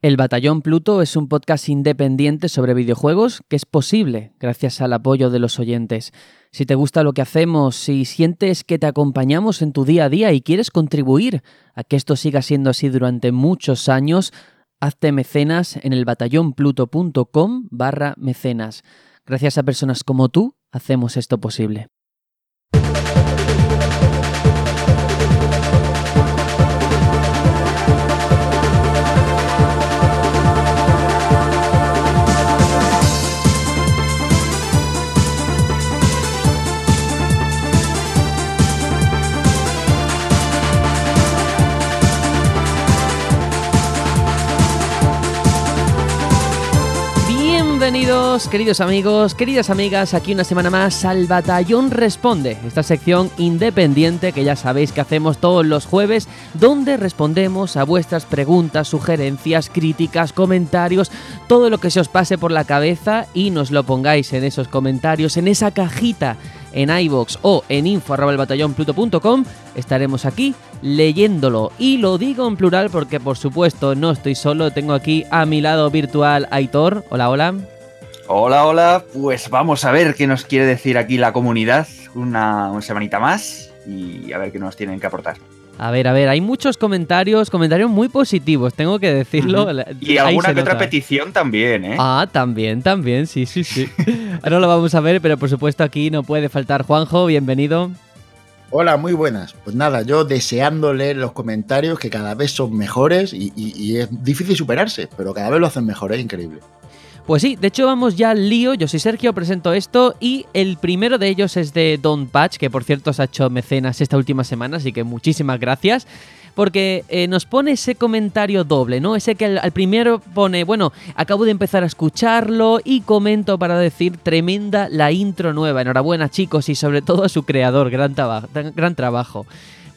El Batallón Pluto es un podcast independiente sobre videojuegos que es posible gracias al apoyo de los oyentes. Si te gusta lo que hacemos, si sientes que te acompañamos en tu día a día y quieres contribuir a que esto siga siendo así durante muchos años, hazte mecenas en el batallonpluto.com barra mecenas. Gracias a personas como tú, hacemos esto posible. Bienvenidos, queridos amigos, queridas amigas, aquí una semana más al Batallón Responde, esta sección independiente que ya sabéis que hacemos todos los jueves, donde respondemos a vuestras preguntas, sugerencias, críticas, comentarios, todo lo que se os pase por la cabeza y nos lo pongáis en esos comentarios, en esa cajita en iBox o en info.elbatallonpluto.com, estaremos aquí leyéndolo. Y lo digo en plural porque, por supuesto, no estoy solo. Tengo aquí a mi lado virtual Aitor. Hola, hola. Hola, hola. Pues vamos a ver qué nos quiere decir aquí la comunidad una, semanita más y a ver qué nos tienen que aportar. A ver, a ver, hay muchos comentarios, comentarios muy positivos, tengo que decirlo. Y alguna que otra petición también, ¿eh? Ah, también, también, sí, sí, sí. Ahora lo vamos a ver, pero por supuesto aquí no puede faltar Juanjo, bienvenido. Hola, muy buenas. Pues nada, yo deseando leer los comentarios que cada vez son mejores y, y es difícil superarse, pero cada vez lo hacen mejor, es increíble. Pues sí, de hecho vamos ya al lío. Yo soy Sergio, presento esto y el primero de ellos es de Don Patch, que por cierto se ha hecho mecenas esta última semana, así que muchísimas gracias. Porque eh, nos pone ese comentario doble, ¿no? Ese que al, primero pone, bueno, acabo de empezar a escucharlo y comento para decir tremenda la intro nueva. Enhorabuena chicos y sobre todo a su creador, gran, gran trabajo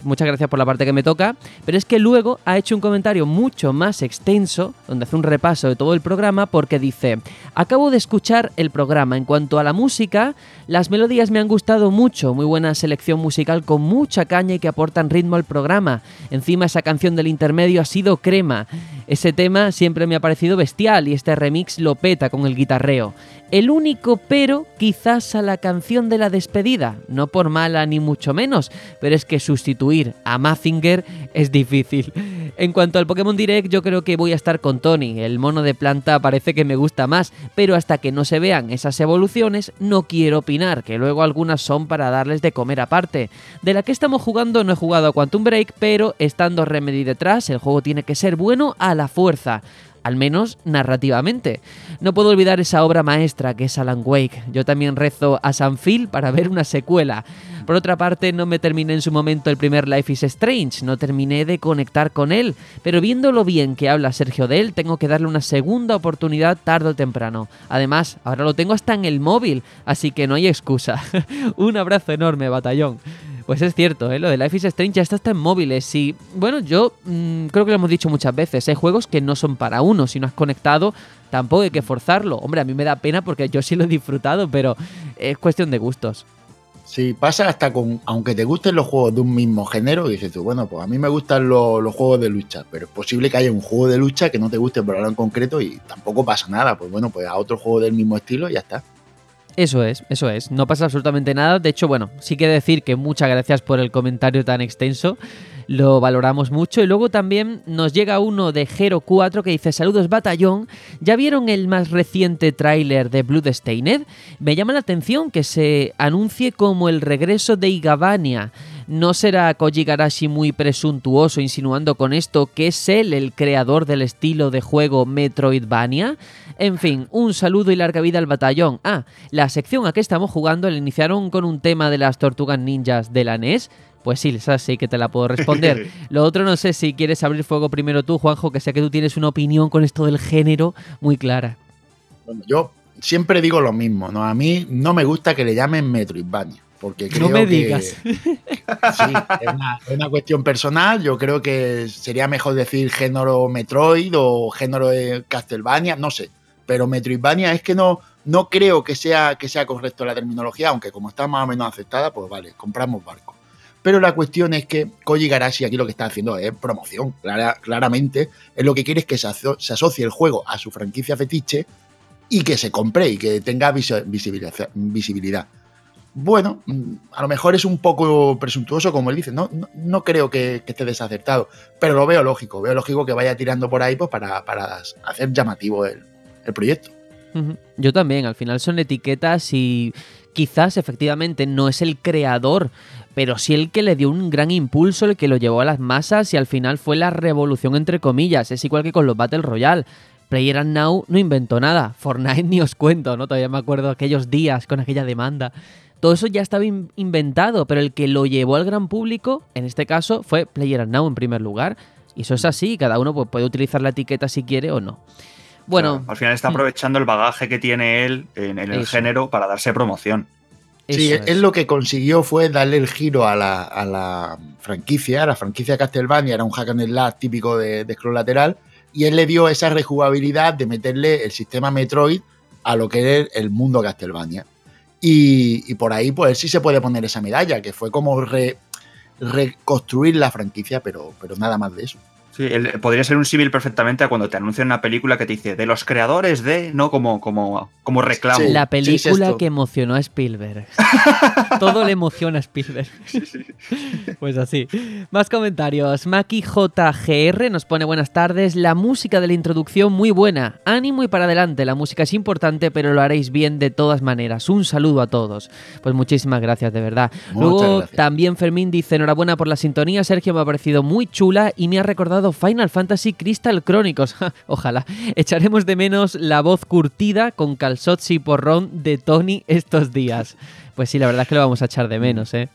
muchas gracias por la parte que me toca, pero es que luego ha hecho un comentario mucho más extenso, donde hace un repaso de todo el programa, porque dice, acabo de escuchar el programa, en cuanto a la música, las melodías me han gustado mucho, muy buena selección musical con mucha caña y que aportan ritmo al programa, encima esa canción del intermedio ha sido crema, ese tema siempre me ha parecido bestial y este remix lo peta con el guitarreo. El único pero quizás a la canción de la despedida, no por mala ni mucho menos, pero es que sustituir a Mazinger es difícil. En cuanto al Pokémon Direct, yo creo que voy a estar con Tony. El mono de planta parece que me gusta más, pero hasta que no se vean esas evoluciones, no quiero opinar, que luego algunas son para darles de comer aparte. De la que estamos jugando no he jugado a Quantum Break, pero estando Remedy detrás, el juego tiene que ser bueno a la fuerza al menos narrativamente. No puedo olvidar esa obra maestra que es Alan Wake. Yo también rezo a San Phil para ver una secuela. Por otra parte, no me terminé en su momento el primer Life is Strange, no terminé de conectar con él, pero viendo lo bien que habla Sergio de él, tengo que darle una segunda oportunidad tarde o temprano. Además, ahora lo tengo hasta en el móvil, así que no hay excusa. Un abrazo enorme, batallón. Pues es cierto, ¿eh? lo de Life is Strange ya está hasta en móviles y bueno, yo mm, creo que lo hemos dicho muchas veces, hay juegos que no son para uno, si no has conectado tampoco hay que forzarlo. Hombre, a mí me da pena porque yo sí lo he disfrutado, pero es cuestión de gustos. Sí, pasa hasta con, aunque te gusten los juegos de un mismo género, dices tú, bueno, pues a mí me gustan los, los juegos de lucha, pero es posible que haya un juego de lucha que no te guste por ahora en concreto y tampoco pasa nada, pues bueno, pues a otro juego del mismo estilo y ya está. Eso es, eso es. No pasa absolutamente nada. De hecho, bueno, sí que decir que muchas gracias por el comentario tan extenso. Lo valoramos mucho. Y luego también nos llega uno de Hero 4 que dice: Saludos, batallón. ¿Ya vieron el más reciente tráiler de Bloodstained? Me llama la atención que se anuncie como el regreso de Igavania. ¿No será Koji Garashi muy presuntuoso insinuando con esto que es él el creador del estilo de juego Metroidvania? En fin, un saludo y larga vida al batallón. Ah, la sección a que estamos jugando la iniciaron con un tema de las tortugas ninjas de la NES. Pues sí, esa sí que te la puedo responder. Lo otro no sé si quieres abrir fuego primero tú, Juanjo, que sé que tú tienes una opinión con esto del género muy clara. Bueno, yo siempre digo lo mismo, ¿no? A mí no me gusta que le llamen Metroidvania. Porque creo no me digas. sí, es una, cuestión personal. Yo creo que sería mejor decir género Metroid o género Castlevania, no sé. Pero Metroidvania es que no, no creo que sea, que sea correcto la terminología, aunque como está más o menos aceptada, pues vale, compramos barco. Pero la cuestión es que Koji Garashi aquí lo que está haciendo es promoción, claramente. Es lo que quiere es que se, asocie el juego a su franquicia fetiche y que se compre y que tenga visibilidad. Bueno, mm, a lo mejor es un poco presuntuoso, como él dice. No, no, creo que, esté desacertado, pero lo veo lógico. Veo lógico que vaya tirando por ahí pues, para, hacer llamativo el, proyecto. Yo también, al final son etiquetas y quizás efectivamente no es el creador, pero sí el que le dio un gran impulso, el que lo llevó a las masas y al final fue la revolución entre comillas. Es igual que con los Battle Royale. Player Now no inventó nada. Fortnite ni os cuento, ¿no? Todavía me acuerdo aquellos días con aquella demanda. Todo eso ya estaba inventado, pero el que lo llevó al gran público, en este caso, fue Player Now en primer lugar. Y eso es así, cada uno pues, puede utilizar la etiqueta si quiere o no. Bueno, al final está mm. aprovechando el bagaje que tiene él en, el género para darse promoción. Sí, él lo que consiguió fue darle el giro a la, franquicia. La franquicia Castlevania era un hack and slash típico de, de scroll lateral. Y él le dio esa rejugabilidad de meterle el sistema Metroid a lo que es el mundo Castlevania. Y, por ahí, pues sí se puede poner esa medalla, que fue como reconstruir la franquicia, pero, pero nada más de eso. Sí, podría ser un símil perfectamente a cuando te anuncian una película que te dice de los creadores de, ¿no? Como, como, como reclamo. la película que emocionó a Spielberg. Todo le emociona a Spielberg. pues así. Más comentarios. Maki JGR nos pone buenas tardes. La música de la introducción muy buena. Ánimo y para adelante. La música es importante, pero lo haréis bien de todas maneras. Un saludo a todos. Pues muchísimas gracias, de verdad. Luego también Fermín dice enhorabuena por la sintonía. Sergio me ha parecido muy chula y me ha recordado Final Fantasy Crystal Chronicles. Ojalá. Echaremos de menos la voz curtida con calzots y porrón de Tony estos días. Pues sí, la verdad es que lo vamos a echar de menos, ¿eh?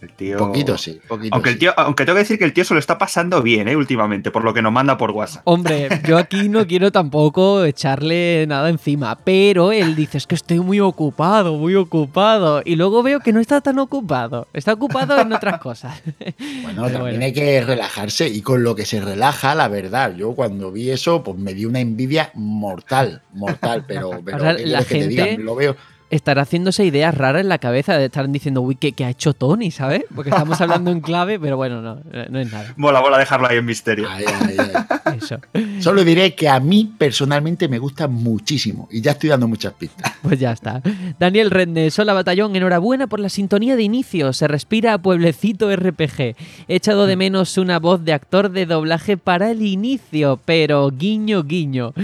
El tío... Poquito sí, poquito aunque, el tío, aunque tengo que decir que el tío se lo está pasando bien, ¿eh? Últimamente, por lo que nos manda por WhatsApp. Hombre, yo aquí no quiero tampoco echarle nada encima, pero él dice, es que estoy muy ocupado, muy ocupado. Y luego veo que no está tan ocupado, está ocupado en otras cosas. Bueno, también hay que relajarse y con lo que se relaja, la verdad, yo cuando vi eso, pues me dio una envidia mortal, mortal, pero, la gente... lo veo estará haciéndose ideas raras en la cabeza de estar diciendo, uy, ¿qué, ha hecho Tony? ¿Sabes? Porque estamos hablando en clave, pero bueno, no, no es nada. Mola, mola dejarlo ahí en misterio. Eso. Solo diré que a mí personalmente me gusta muchísimo y ya estoy dando muchas pistas. Pues ya está. Daniel Redne, Sola Batallón, enhorabuena por la sintonía de inicio. Se respira a pueblecito RPG. He echado de menos una voz de actor de doblaje para el inicio, pero guiño, guiño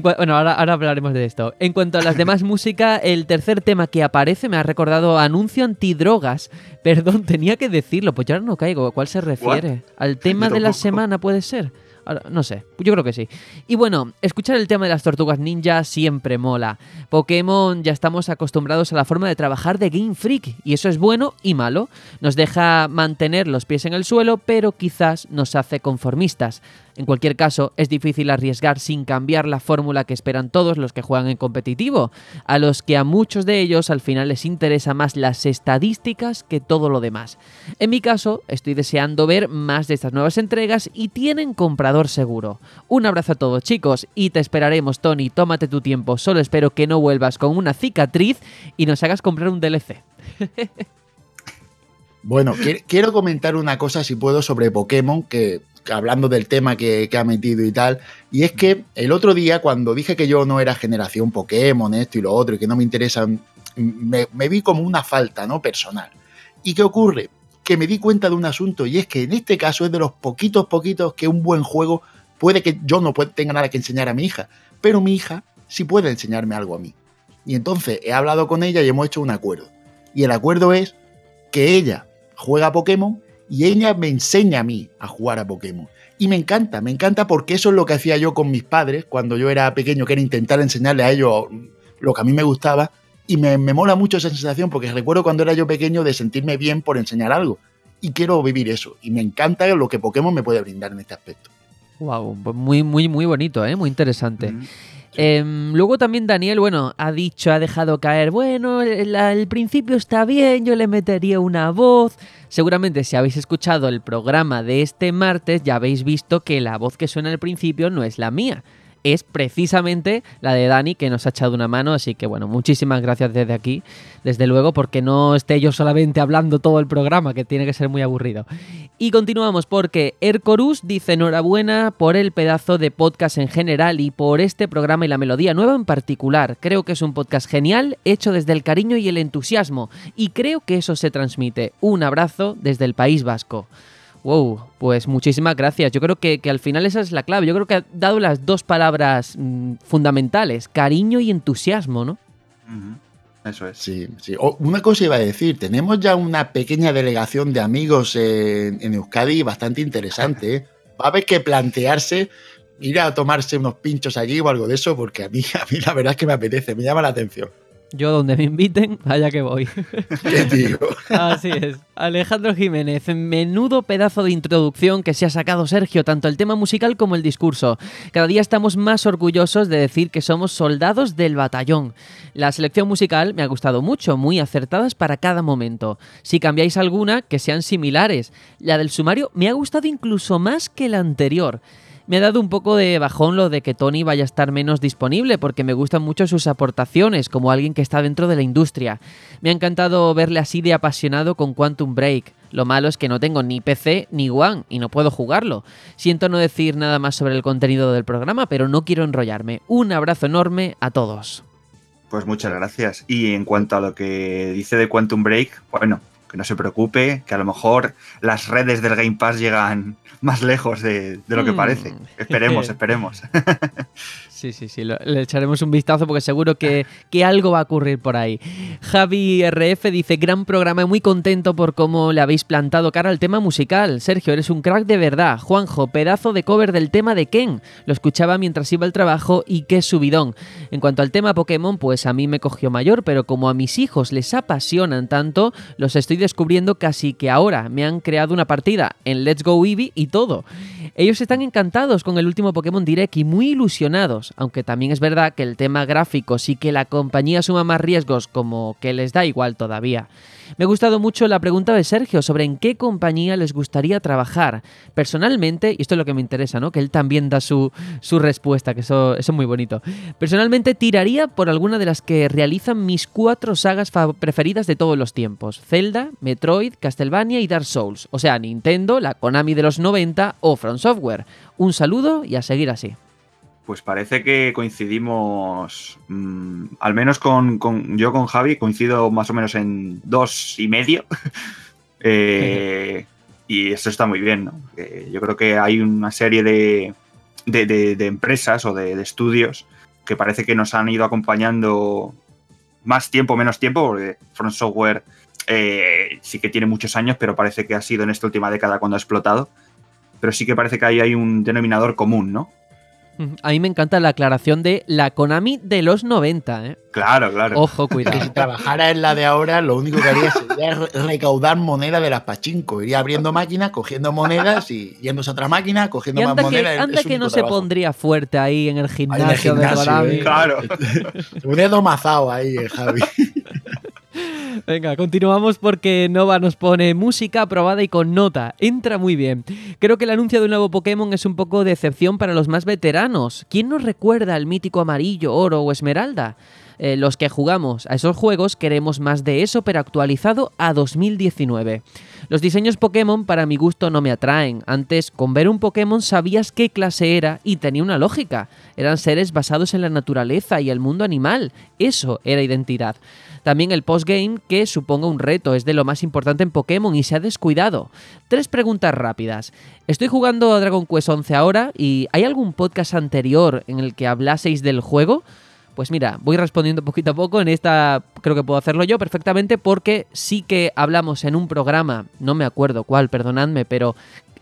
bueno, ahora, hablaremos de esto. En cuanto a las demás música, el tercer tema que aparece me ha recordado anuncio antidrogas. Perdón, tenía que decirlo, pues yo ahora no caigo. ¿A cuál se refiere? ¿Al tema de la semana puede ser? No sé, yo creo que sí. Y bueno, escuchar el tema de las tortugas ninja siempre mola. Pokémon ya estamos acostumbrados a la forma de trabajar de Game Freak y eso es bueno y malo. Nos deja mantener los pies en el suelo, pero quizás nos hace conformistas. En cualquier caso, es difícil arriesgar sin cambiar la fórmula que esperan todos los que juegan en competitivo, a los que a muchos de ellos al final les interesa más las estadísticas que todo lo demás. En mi caso, estoy deseando ver más de estas nuevas entregas y tienen comprador seguro. Un abrazo a todos chicos y te esperaremos Tony, tómate tu tiempo, solo espero que no vuelvas con una cicatriz y nos hagas comprar un DLC. Bueno, quiero comentar una cosa, si puedo, sobre Pokémon, que hablando del tema que, ha metido y tal. Y es que el otro día, cuando dije que yo no era generación Pokémon, esto y lo otro, y que no me interesan, me, vi como una falta, ¿no? Personal. ¿Y qué ocurre? Que me di cuenta de un asunto, y es que en este caso es de los poquitos, poquitos que un buen juego puede que yo no tenga nada que enseñar a mi hija, pero mi hija sí puede enseñarme algo a mí. Y entonces he hablado con ella y hemos hecho un acuerdo. Y el acuerdo es que ella juega Pokémon y ella me enseña a mí a jugar a Pokémon. Y me encanta, me encanta porque eso es lo que hacía yo con mis padres cuando yo era pequeño, que era intentar enseñarle a ellos lo que a mí me gustaba. Y me, mola mucho esa sensación porque recuerdo cuando era yo pequeño de sentirme bien por enseñar algo. Y quiero vivir eso. Y me encanta lo que Pokémon me puede brindar en este aspecto. Wow, pues muy, muy, muy bonito, ¿eh? muy interesante. Em, luego también Daniel, bueno, ha dicho, ha dejado caer, bueno, el, principio está bien, yo le metería una voz. Seguramente si habéis escuchado el programa de este martes ya habéis visto que la voz que suena al principio no es la mía. Es precisamente la de Dani que nos ha echado una mano, así que bueno, muchísimas gracias desde aquí, desde luego, porque no esté yo solamente hablando todo el programa, que tiene que ser muy aburrido. Y continuamos porque Ercorus dice enhorabuena por el pedazo de podcast en general y por este programa y la melodía nueva en particular. Creo que es un podcast genial, hecho desde el cariño y el entusiasmo, y creo que eso se transmite. Un abrazo desde el País Vasco. Wow, pues muchísimas gracias. Yo creo que, que, al final esa es la clave. Yo creo que ha dado las dos palabras mmm, fundamentales, cariño y entusiasmo, ¿no? Uh -huh. Eso es. Sí, sí. Una cosa iba a decir, tenemos ya una pequeña delegación de amigos en, en Euskadi bastante interesante. ¿eh? Va a haber que plantearse ir a tomarse unos pinchos allí o algo de eso, porque a mí, a mí la verdad es que me apetece, me llama la atención. Yo donde me inviten, allá que voy. ¿Qué digo? Así es. Alejandro Jiménez, menudo pedazo de introducción que se ha sacado Sergio, tanto el tema musical como el discurso. Cada día estamos más orgullosos de decir que somos soldados del batallón. La selección musical me ha gustado mucho, muy acertadas para cada momento. Si cambiáis alguna, que sean similares. La del sumario me ha gustado incluso más que la anterior. Me ha dado un poco de bajón lo de que Tony vaya a estar menos disponible porque me gustan mucho sus aportaciones como alguien que está dentro de la industria. Me ha encantado verle así de apasionado con Quantum Break. Lo malo es que no tengo ni PC ni One y no puedo jugarlo. Siento no decir nada más sobre el contenido del programa, pero no quiero enrollarme. Un abrazo enorme a todos. Pues muchas gracias. Y en cuanto a lo que dice de Quantum Break, bueno, que no se preocupe, que a lo mejor las redes del Game Pass llegan más lejos de, de lo que Mm. parece. Esperemos, esperemos. Sí, sí, sí, lo- le echaremos un vistazo porque seguro que, que algo va a ocurrir por ahí. Javi RF dice, gran programa, muy contento por cómo le habéis plantado cara al tema musical. Sergio, eres un crack de verdad. Juanjo, pedazo de cover del tema de Ken. Lo escuchaba mientras iba al trabajo y qué subidón. En cuanto al tema Pokémon, pues a mí me cogió mayor, pero como a mis hijos les apasionan tanto, los estoy descubriendo casi que ahora. Me han creado una partida en Let's Go Eevee y todo. Ellos están encantados con el último Pokémon Direct y muy ilusionados, aunque también es verdad que el tema gráfico sí que la compañía suma más riesgos como que les da igual todavía. Me ha gustado mucho la pregunta de Sergio sobre en qué compañía les gustaría trabajar. Personalmente, y esto es lo que me interesa, ¿no? Que él también da su, su respuesta, que eso, eso es muy bonito. Personalmente tiraría por alguna de las que realizan mis cuatro sagas preferidas de todos los tiempos. Zelda, Metroid, Castlevania y Dark Souls. O sea, Nintendo, la Konami de los 90 o From Software. Un saludo y a seguir así. Pues parece que coincidimos, mm, al menos con, yo con Javi, coincido más o menos en dos y medio. Eh, y eso está muy bien, ¿no? Eh, yo creo que hay una serie de, de- empresas o de, de estudios que parece que nos han ido acompañando más tiempo, menos tiempo, porque Front Software eh, sí que tiene muchos años, pero parece que ha sido en esta última década cuando ha explotado. Pero sí que parece que ahí hay un denominador común, ¿no? A mí me encanta la aclaración de la Konami de los 90, ¿eh? Claro, claro. Ojo, Que cuidado. si trabajara en la de ahora, lo único que haría sería re- recaudar moneda de las pachinko. Iría abriendo máquinas, cogiendo monedas y yéndose a otra máquina, cogiendo Y más anda que, monedas. Es anda que no único se trabajo. pondría fuerte ahí en el gimnasio, de gimnasio, Konami. eh. Claro. Se ponía domazado ahí, el Javi. Venga, continuamos porque Nova nos pone música aprobada y con nota. Entra muy bien. Creo que el anuncio de un nuevo Pokémon es un poco de excepción para los más veteranos. ¿Quién nos recuerda al mítico amarillo, oro o esmeralda? Eh, los que jugamos a esos juegos queremos más de eso, pero actualizado a 2019. Los diseños Pokémon para mi gusto no me atraen. Antes, con ver un Pokémon sabías qué clase era y tenía una lógica. Eran seres basados en la naturaleza y el mundo animal. Eso era identidad. También el postgame, que suponga un reto, es de lo más importante en Pokémon y se ha descuidado. Tres preguntas rápidas. Estoy jugando a Dragon Quest 11 ahora y ¿hay algún podcast anterior en el que hablaseis del juego? Pues mira, voy respondiendo poquito a poco. En esta creo que puedo hacerlo yo perfectamente porque sí que hablamos en un programa, no me acuerdo cuál, perdonadme, pero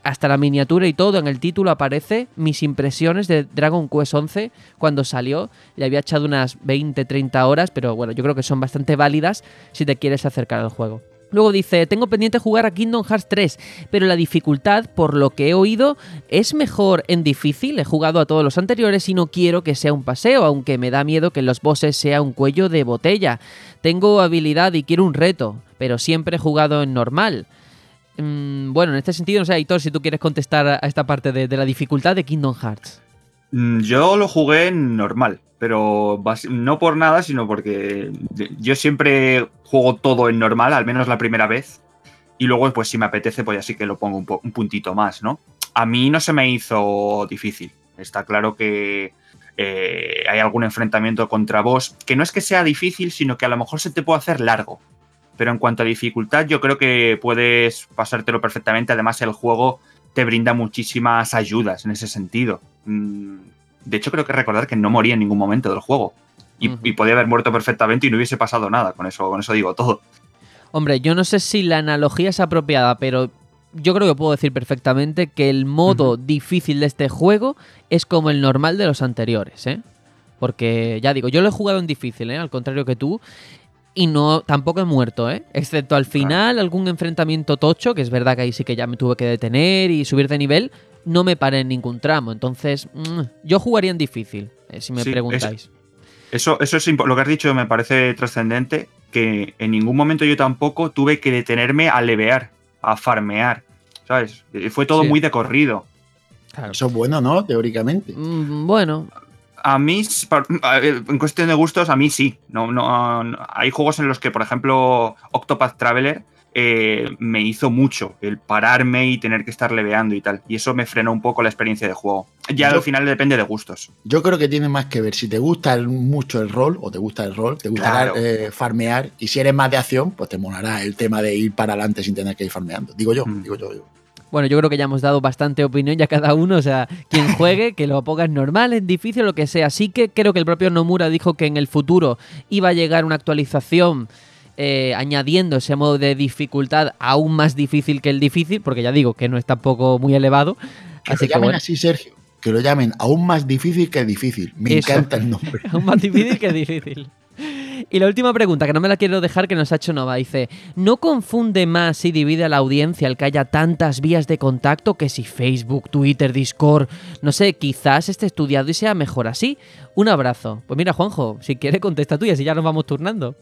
hasta la miniatura y todo en el título aparece mis impresiones de Dragon Quest 11 cuando salió. Le había echado unas 20-30 horas, pero bueno, yo creo que son bastante válidas si te quieres acercar al juego. Luego dice, tengo pendiente jugar a Kingdom Hearts 3, pero la dificultad, por lo que he oído, es mejor en difícil. He jugado a todos los anteriores y no quiero que sea un paseo, aunque me da miedo que los bosses sea un cuello de botella. Tengo habilidad y quiero un reto, pero siempre he jugado en normal. Mm, bueno, en este sentido, no sé, Aitor, si tú quieres contestar a esta parte de la dificultad de Kingdom Hearts. Mm, Yo lo jugué normal, pero no por nada, sino porque yo siempre juego todo en normal, al menos la primera vez. Y luego, pues si me apetece, pues así que lo pongo un, po- un puntito más, ¿no? A mí no se me hizo difícil. Está claro que eh, hay algún enfrentamiento contra vos, que no es que sea difícil, sino que a lo mejor se te puede hacer largo. Pero en cuanto a dificultad, yo creo que puedes pasártelo perfectamente. Además, el juego te brinda muchísimas ayudas en ese sentido. Mm, De hecho, creo que recordar que no moría en ningún momento del juego. Y, podía haber muerto perfectamente y no hubiese pasado nada. Con eso, con eso digo todo. Hombre, yo no sé si la analogía es apropiada, pero yo creo que puedo decir perfectamente que el modo difícil de este juego es como el normal de los anteriores, ¿eh? Porque ya digo, yo lo he jugado en difícil, ¿eh? Al contrario que tú. Y no, tampoco he muerto, ¿eh? Excepto al final, algún enfrentamiento tocho, que es verdad que ahí sí que ya me tuve que detener y subir de nivel, no me paré en ningún tramo. Entonces, mm, yo jugaría en difícil, eh, si me Sí, preguntáis. Eso, eso es lo que has dicho, me parece trascendente. Que en ningún momento yo tampoco tuve que detenerme a levear, a farmear. ¿Sabes? Eh, Fue todo Sí. muy de corrido. Claro. Eso es bueno, ¿no? Teóricamente. Mm, Bueno, A mí, en cuestión de gustos, a mí sí. No, no, hay juegos en los que, por ejemplo, Octopath Traveler eh, me hizo mucho el pararme y tener que estar leveando y tal. Y eso me frenó un poco la experiencia de juego. Ya Yo- al final depende de gustos. Yo creo que tiene más que ver si te gusta el- mucho el rol o te gusta el rol, te gustará Claro. eh, farmear y si eres más de acción, pues te molará el tema de ir para adelante sin tener que ir farmeando. Digo yo, Mm. digo yo, yo. Bueno, yo creo que ya hemos dado bastante opinión ya cada uno, o sea, quien juegue, que lo ponga en normal, en difícil, lo que sea. Así que creo que el propio Nomura dijo que en el futuro iba a llegar una actualización eh, añadiendo ese modo de dificultad aún más difícil que el difícil, porque ya digo que no es tampoco muy elevado. Que Así lo que llamen bueno, así, Sergio. Que lo llamen aún más difícil que difícil. Me Eso. encanta el nombre. aún más difícil que difícil. Y la última pregunta, que no me la quiero dejar, que nos ha hecho Nova, dice, ¿no confunde más y divide a la audiencia el que haya tantas vías de contacto que si Facebook, Twitter, Discord, no sé, quizás esté estudiado y sea mejor así? Un abrazo. Pues mira, Juanjo, si quiere contesta tú y así ya nos vamos turnando.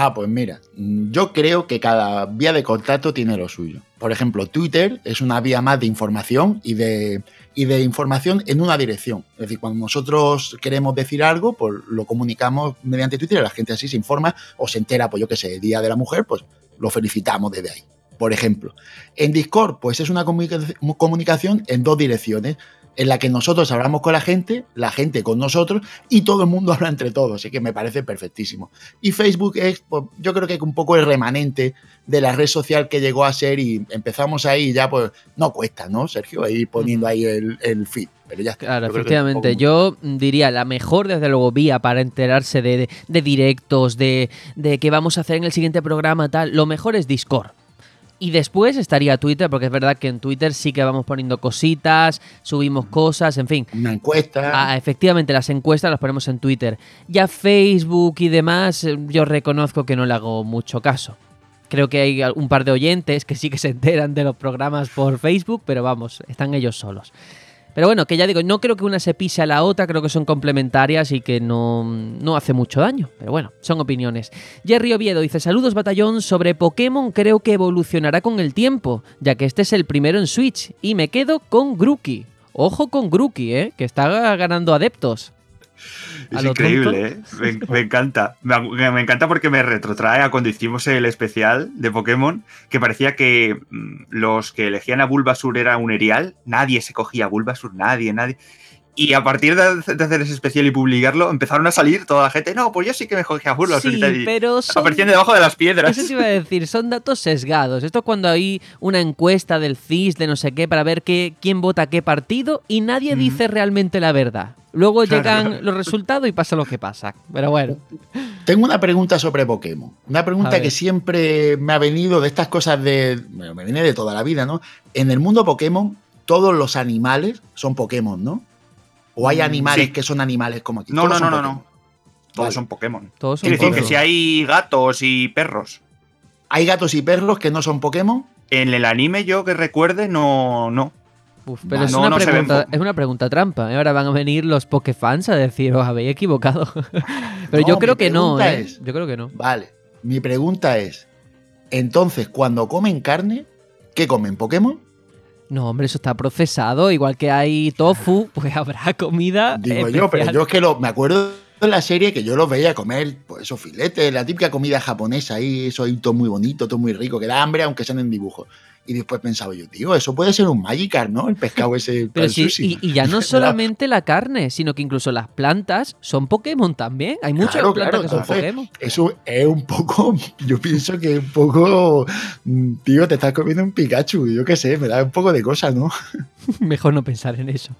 Ah, pues mira, yo creo que cada vía de contacto tiene lo suyo. Por ejemplo, Twitter es una vía más de información y de, información en una dirección. Es decir, cuando nosotros queremos decir algo, pues lo comunicamos mediante Twitter y la gente así se informa o se entera, pues yo qué sé, Día de la Mujer, pues lo felicitamos desde ahí. Por ejemplo, en Discord, pues es una comunica- comunicación en dos direcciones, en la que nosotros hablamos con la gente, la gente con nosotros y todo el mundo habla entre todos, así que me parece perfectísimo. Y Facebook es, pues, yo creo que es un poco el remanente de la red social que llegó a ser y empezamos ahí y ya pues no cuesta, ¿no, Sergio? Ahí poniendo ahí el, el feed, pero ya está. Claro, Yo efectivamente. Yo diría la mejor, desde luego, vía para enterarse de, de- de directos, de, de qué vamos a hacer en el siguiente programa, tal. Lo mejor es Discord. Y después estaría Twitter, porque es verdad que en Twitter sí que vamos poniendo cositas, subimos cosas, en fin. Una encuesta. Ah, efectivamente, las encuestas las ponemos en Twitter. Ya Facebook y demás, eh, yo reconozco que no le hago mucho caso. Creo que hay un par de oyentes que sí que se enteran de los programas por Facebook, pero vamos, están ellos solos. Pero bueno, que ya digo, no creo que una se pise a la otra, creo que son complementarias y que no, no hace mucho daño. Pero bueno, son opiniones. Jerry Oviedo dice, saludos batallón, sobre Pokémon creo que evolucionará con el tiempo, ya que este es el primero en Switch, y me quedo con Grookey. Ojo con Grookey, ¿eh? que está ganando adeptos. Es increíble, ¿eh? Me, me encanta. Me, me encanta porque me retrotrae a cuando hicimos el especial de Pokémon, que parecía que mm, los que elegían a Bulbasur era un erial. Nadie se cogía a Bulbasur, nadie, nadie. Y a partir de, de hacer ese especial y publicarlo, empezaron a salir toda la gente. No, pues yo sí que me cogía a y Sí, pero son... Aparecían debajo de las piedras. Eso te iba a decir, son datos sesgados. Esto es cuando hay una encuesta del CIS, de no sé qué, para ver qué, quién vota qué partido y nadie dice realmente la verdad. Luego Claro. llegan los resultados y pasa lo que pasa. Pero bueno, Tengo una pregunta sobre Pokémon. Una pregunta que siempre me ha venido de estas cosas de. bueno, me viene de toda la vida, ¿no? En el mundo Pokémon, todos los animales son Pokémon, ¿no? O hay Mm, animales sí. que son animales como aquí. No, Todos no, son no, no, no. Todos son Pokémon. todos son Quiere decir que si hay gatos y perros. Hay gatos y perros que no son Pokémon. En el anime, yo que recuerde, no. no. Uf, pero es, una no se ven pregunta, es una pregunta trampa. ¿eh? Ahora van a venir los Pokéfans a decir, os habéis equivocado. pero No, yo creo que no, ¿eh? es- Yo creo que no. Vale. Mi pregunta es: entonces, cuando comen carne, ¿qué comen? ¿Pokémon? No, hombre, eso está procesado. Igual que hay tofu, pues habrá comida. Digo yo, pero yo es que lo, me acuerdo de la serie que yo los veía comer, pues esos filetes, la típica comida japonesa ahí, eso ahí todo muy bonito, todo muy rico, que da hambre aunque sean en dibujos. Y después pensaba yo, tío, eso puede ser un Magikarp, ¿no? El pescado ese Pero sí, sushi. y, y ya no solamente la carne, sino que incluso las plantas son Pokémon también. Hay muchas Claro, plantas claro, que son entonces, Pokémon. Eso es un poco, yo pienso que es un poco, mm, tío, te estás comiendo un Pikachu, yo qué sé, me da un poco de cosas, ¿no? Mejor no pensar en eso.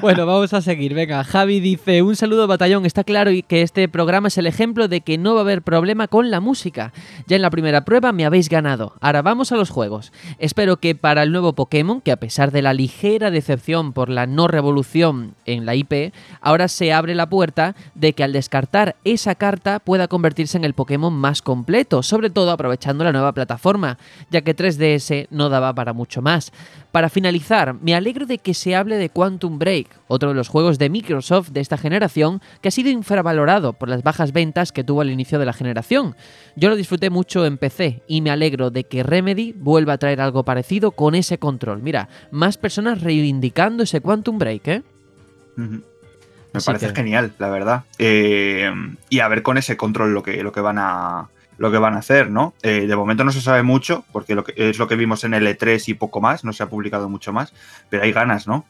Bueno, vamos a seguir. Venga, Javi dice, un saludo batallón. Está claro que este programa es el ejemplo de que no va a haber problema con la música. Ya en la primera prueba me habéis ganado. Ahora vamos a los juegos. Espero que para el nuevo Pokémon, que a pesar de la ligera decepción por la no revolución en la IP, ahora se abre la puerta de que al descartar esa carta pueda convertirse en el Pokémon más completo, sobre todo aprovechando la nueva plataforma, ya que 3DS no daba para mucho más. Para finalizar, me alegro de que se hable de Quantum Break, otro de los juegos de Microsoft de esta generación que ha sido infravalorado por las bajas ventas que tuvo al inicio de la generación. Yo lo disfruté mucho en PC y me alegro de que Remedy vuelva a traer algo parecido con ese control. Mira, más personas reivindicando ese Quantum Break, ¿eh? Me Así parece que- genial, la verdad. Eh, y a ver con ese control lo que, lo que van a lo que van a hacer, ¿no? Eh, de momento no se sabe mucho, porque lo que, es lo que vimos en el E3 y poco más, no se ha publicado mucho más, pero hay ganas, ¿no?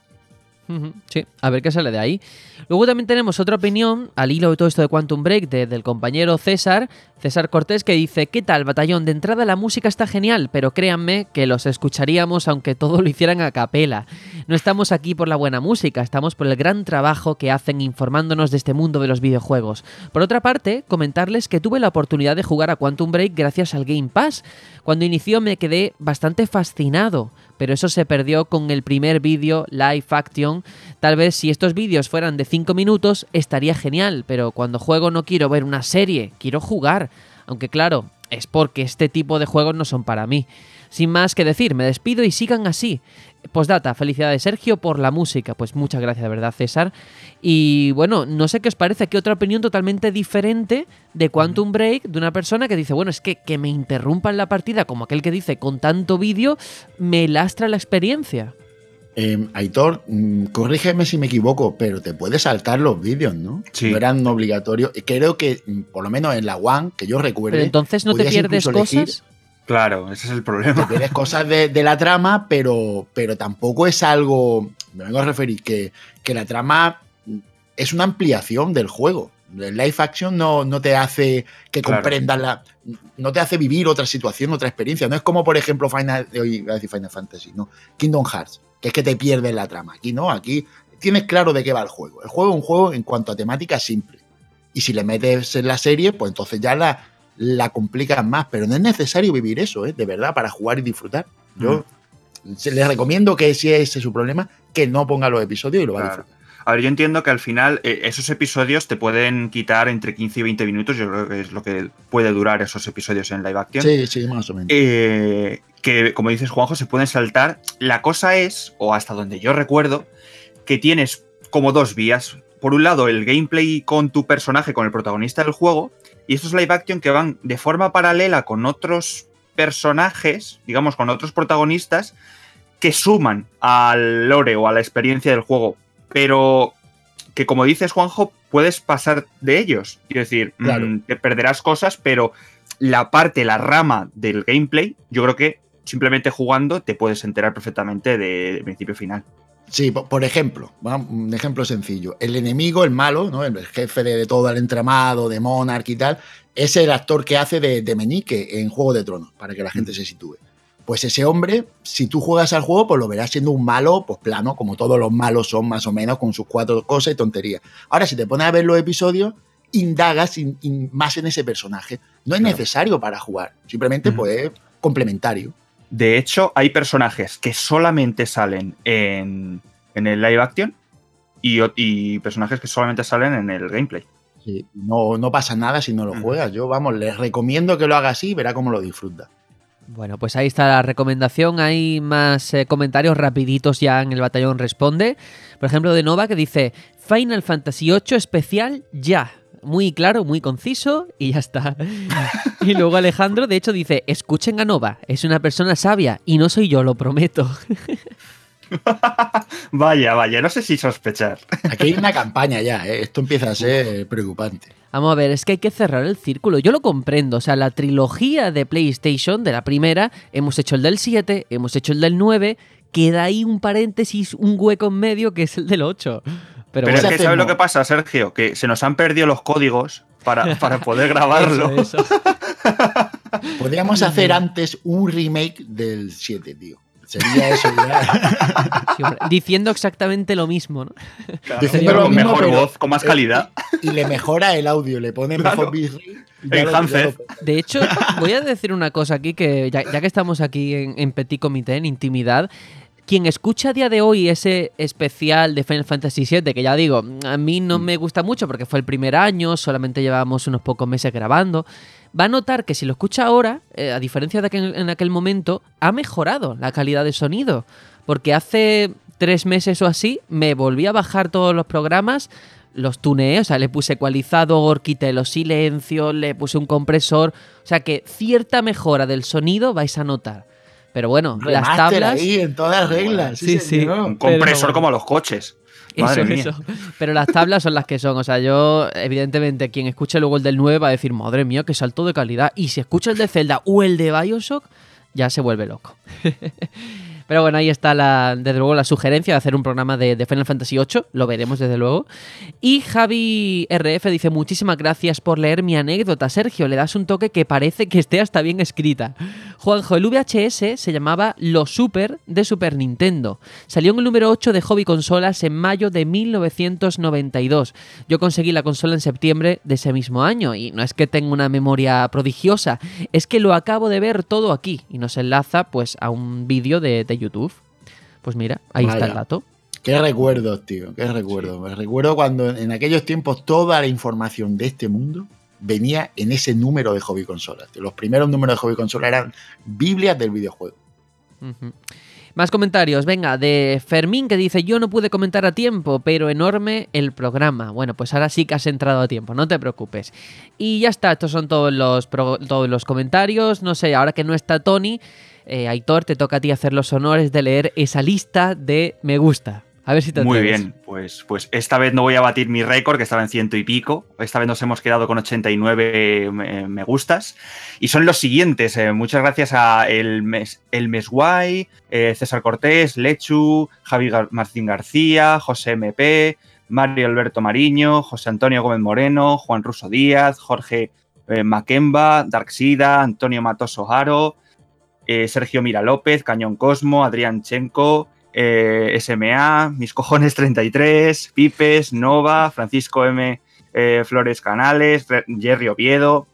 Sí, a ver qué sale de ahí. Luego también tenemos otra opinión, al hilo de todo esto de Quantum Break, de- del compañero César, César Cortés, que dice, ¿qué tal, batallón? De entrada la música está genial, pero créanme que los escucharíamos aunque todo lo hicieran a capela. No estamos aquí por la buena música, estamos por el gran trabajo que hacen informándonos de este mundo de los videojuegos. Por otra parte, comentarles que tuve la oportunidad de jugar a Quantum Break gracias al Game Pass. Cuando inició me quedé bastante fascinado, pero eso se perdió con el primer vídeo live action. Tal vez si estos vídeos fueran de 5 minutos estaría genial, pero cuando juego no quiero ver una serie, quiero jugar. Aunque claro, es porque este tipo de juegos no son para mí. Sin más que decir, me despido y sigan así. Postdata, felicidades Sergio por la música. Pues muchas gracias de verdad César. Y bueno, no sé qué os parece, aquí otra opinión totalmente diferente de Quantum Break, de una persona que dice, bueno, es que que me interrumpan la partida, como aquel que dice, con tanto vídeo, me lastra la experiencia. Eh, Aitor, mm, corrígeme si me equivoco, pero te puedes saltar los vídeos, ¿no? Sí. No eran obligatorios. Y Creo que, mm, por lo menos en la One, que yo recuerde, Pero entonces no te pierdes cosas. Claro, ese es el te problema. pierdes cosas de, de la trama, pero, pero tampoco es algo. Me vengo a referir que, que la trama es una ampliación del juego. El live action no, no te hace que Claro. comprendas la. No te hace vivir otra situación, otra experiencia. No es como, por ejemplo, Final. Hoy iba a decir Final Fantasy, no. Kingdom Hearts, que es que te pierdes la trama. Aquí no, aquí tienes claro de qué va el juego. El juego es un juego en cuanto a temática simple. Y si le metes en la serie, pues entonces ya la, la complicas más. Pero no es necesario vivir eso, ¿eh? de verdad, para jugar y disfrutar. Yo se- les recomiendo que si ese es su problema, que no ponga los episodios y lo va a Claro. disfrutar. A ver, yo entiendo que al final eh, esos episodios te pueden quitar entre 15 y 20 minutos, yo creo que es lo que puede durar esos episodios en live action. Sí, sí, más o menos. Eh, que, como dices, Juanjo, se pueden saltar. La cosa es, o hasta donde yo recuerdo, que tienes como dos vías. Por un lado, el gameplay con tu personaje, con el protagonista del juego, y estos live action que van de forma paralela con otros personajes, digamos, con otros protagonistas, que suman al lore o a la experiencia del juego, pero que, como dices, Juanjo, puedes pasar de ellos. Quiero decir, Claro. mm, te perderás cosas, pero la parte, la rama del gameplay, yo creo que simplemente jugando te puedes enterar perfectamente de, de principio a final. Sí, po- por ejemplo, un ejemplo sencillo. El enemigo, el malo, ¿no? el jefe de, de todo el entramado, de Monarch y tal, es el actor que hace de, de Meñique en Juego de Tronos, para que la gente se sitúe. Pues ese hombre, si tú juegas al juego, pues lo verás siendo un malo, pues plano, como todos los malos son más o menos, con sus cuatro cosas y tonterías. Ahora, si te pones a ver los episodios, indagas in- in- más en ese personaje. No es Claro. necesario para jugar, simplemente Ujú. pues es complementario. De hecho, hay personajes que solamente salen en, en el live action y, personajes que solamente salen en el gameplay. Sí, no, no pasa nada si no lo juegas. Yo, vamos, les recomiendo que lo haga así y verá cómo lo disfruta. Bueno, pues ahí está la recomendación. Hay más eh, comentarios rapiditos ya en el batallón responde. Por ejemplo, de Nova que dice Final Fantasy VIII especial ya. Muy claro, muy conciso y ya está. Y luego Alejandro, de hecho, dice, escuchen a Nova, es una persona sabia y no soy yo, lo prometo. vaya, vaya, no sé si sospechar. Aquí hay una campaña ya, ¿eh? esto empieza a ser preocupante. Vamos a ver, es que hay que cerrar el círculo. Yo lo comprendo. O sea, la trilogía de PlayStation, de la primera, hemos hecho el del 7, hemos hecho el del 9, queda ahí un paréntesis, un hueco en medio que es el del 8. Pero, Pero es que, ¿sabes lo que pasa, Sergio? Que se nos han perdido los códigos para, para poder grabarlo. eso, eso. Podríamos hacer antes un remake del 7, tío. Sería eso ya. Sí, hombre, diciendo exactamente lo mismo, ¿no? Diciendo lo con mismo, mejor pero- voz, con más calidad. Y le mejora el audio, le pone mejor Claro. bitrate. ya lo- De hecho, voy a decir una cosa aquí que ya, ya que estamos aquí en, en Petit Comité, en intimidad, quien escucha a día de hoy ese especial de Final Fantasy VII, que ya digo, a mí no me gusta mucho porque fue el primer año, solamente llevábamos unos pocos meses grabando, va a notar que si lo escucha ahora, eh, a diferencia de que en, en aquel momento, ha mejorado la calidad de sonido. Porque hace tres meses o así me volví a bajar todos los programas, los tuneé, o sea, le puse ecualizador, quité los silencios, le puse un compresor, o sea que cierta mejora del sonido vais a notar. Pero bueno, las Remaster tablas... ahí en todas reglas. Sí, sí. señor. Un compresor Pero- como los coches. Madre Eso, mía. eso. Pero las tablas son las que son. O sea, yo, evidentemente, quien escuche luego el del 9 va a decir, madre mía, qué salto de calidad. Y si escucha el de Zelda o el de Bioshock, ya se vuelve loco. Pero bueno, ahí está la, desde luego la sugerencia de hacer un programa de, Final Fantasy VIII. Lo veremos desde luego. Y Javi RF dice: Muchísimas gracias por leer mi anécdota, Sergio. Le das un toque que parece que esté hasta bien escrita. Juanjo, el VHS se llamaba Lo Super de Super Nintendo. Salió en el número 8 de Hobby Consolas en mayo de 1992. Yo conseguí la consola en septiembre de ese mismo año. Y no es que tenga una memoria prodigiosa, es que lo acabo de ver todo aquí. Y nos enlaza pues a un vídeo de, de YouTube. Pues mira, ahí está el dato. Qué recuerdos, tío, qué recuerdos. Me recuerdo cuando en aquellos tiempos toda la información de este mundo venía en ese número de hobby consolas. Los primeros números de hobby consola eran Biblias del videojuego. Más comentarios, venga, de Fermín que dice, yo no pude comentar a tiempo, pero enorme el programa. Bueno, pues ahora sí que has entrado a tiempo, no te preocupes. Y ya está, estos son todos los, todos los comentarios. No sé, ahora que no está Tony, eh, Aitor, te toca a ti hacer los honores de leer esa lista de me gusta. A ver si te Muy atreves. bien, pues, pues esta vez no voy a batir mi récord, que estaba en ciento y pico. Esta vez nos hemos quedado con 89 me, me gustas. Y son los siguientes. eh, muchas gracias a El, Mes, el Mesguay, eh, César Cortés, Lechu, Javi Gar- Marcín García, José MP, Mario Alberto Mariño, José Antonio Gómez Moreno, Juan Ruso Díaz, Jorge eh, Maquemba, Darksida, Antonio Matoso Haro, eh, Sergio Mira López, Cañón Cosmo, Adrián Chenco, eh, SMA, Mis Cojones 33, Pipes, Nova, Francisco M. eh, Flores Canales, Jerry Oviedo,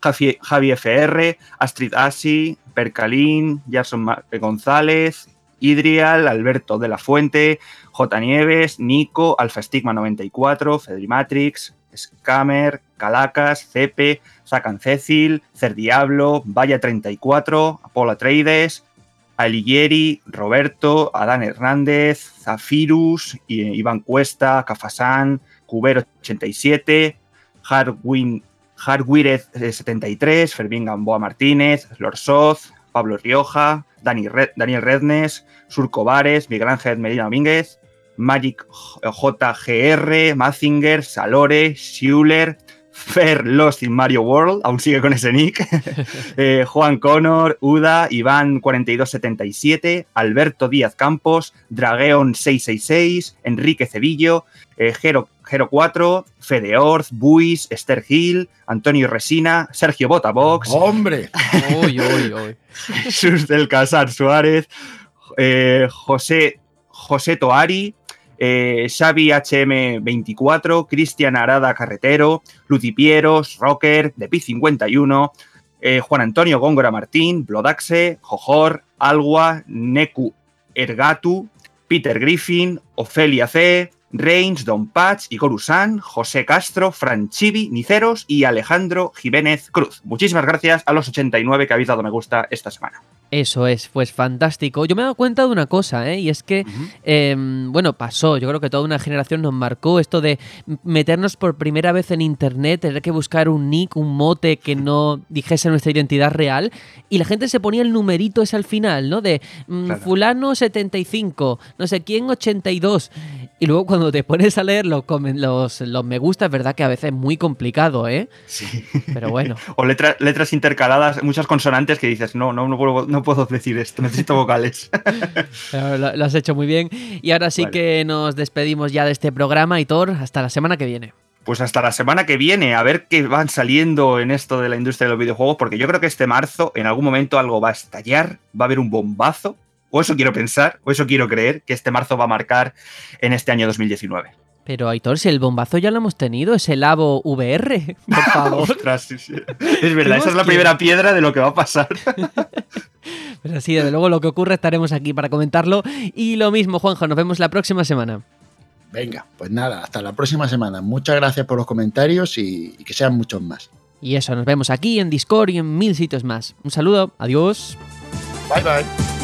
Javi, FR, Astrid Asi, Percalín, Jason González, Idrial, Alberto de la Fuente, J. Nieves, Nico, Alfa Stigma 94, Fedrimatrix, Scammer, Calacas, Cepe, Sacan Cecil, Cerdiablo, Vaya 34, Apolo Atreides, Alighieri, Roberto, Adán Hernández, Zafirus, Iván Cuesta, Cafasán, Cubero 87, Hardwin, Hardwired 73, Fermín Gamboa Martínez, Lorsoz, Pablo Rioja, Dani Daniel Rednes, Surco Vares, Miguel Ángel Medina Domínguez, Magic JGR, Mazinger, Salore, Schuler, Fer Lost in Mario World, aún sigue con ese nick, eh, Juan Connor, Uda, Iván 4277, Alberto Díaz Campos, Drageon 666, Enrique Cebillo, eh, Gero, Gero 4, Fede Orz, Buis, Esther Gil, Antonio Resina, Sergio Botabox, ¡Hombre! Uy, uy, uy. Jesús del Casar Suárez, eh, José, José Toari, eh, Xavi HM24, Cristian Arada Carretero, Lucipieros, Rocker, de Pi51, eh, Juan Antonio Góngora Martín, Blodaxe, Jojor, Algua, Neku Ergatu, Peter Griffin, Ofelia C., Reigns, Don Patch, Igor Usán, José Castro, Franchivi, Niceros y Alejandro Jiménez Cruz. Muchísimas gracias a los 89 que habéis dado me gusta esta semana. Eso es, pues fantástico. Yo me he dado cuenta de una cosa, ¿eh? y es que, eh, bueno, pasó, yo creo que toda una generación nos marcó esto de meternos por primera vez en Internet, tener que buscar un nick, un mote que no dijese nuestra identidad real, y la gente se ponía el numerito ese al final, ¿no? De mm, Claro. fulano 75, no sé quién 82. Y luego cuando te pones a leer los, los, los me gusta, es verdad que a veces es muy complicado, ¿eh? Sí. Pero bueno. O letra- letras intercaladas, muchas consonantes que dices, no, no, no, puedo, no puedo decir esto, necesito vocales. Lo, lo has hecho muy bien. Y ahora sí Vale. que nos despedimos ya de este programa, Hitor. Hasta la semana que viene. Pues hasta la semana que viene, a ver qué van saliendo en esto de la industria de los videojuegos, porque yo creo que este marzo, en algún momento, algo va a estallar, va a haber un bombazo, o eso quiero pensar, o eso quiero creer, que este marzo va a marcar en este año 2019. Pero, Aitor, si el bombazo ya lo hemos tenido, es el Avo VR, por favor. Ostras, sí, sí. Es verdad, esa es la primera piedra de lo que va a pasar. Pero sí, desde luego lo que ocurre estaremos aquí para comentarlo. Y lo mismo, Juanjo, nos vemos la próxima semana. Venga, pues nada, hasta la próxima semana. Muchas gracias por los comentarios y, y que sean muchos más. Y eso, nos vemos aquí en Discord y en mil sitios más. Un saludo, adiós. Bye bye.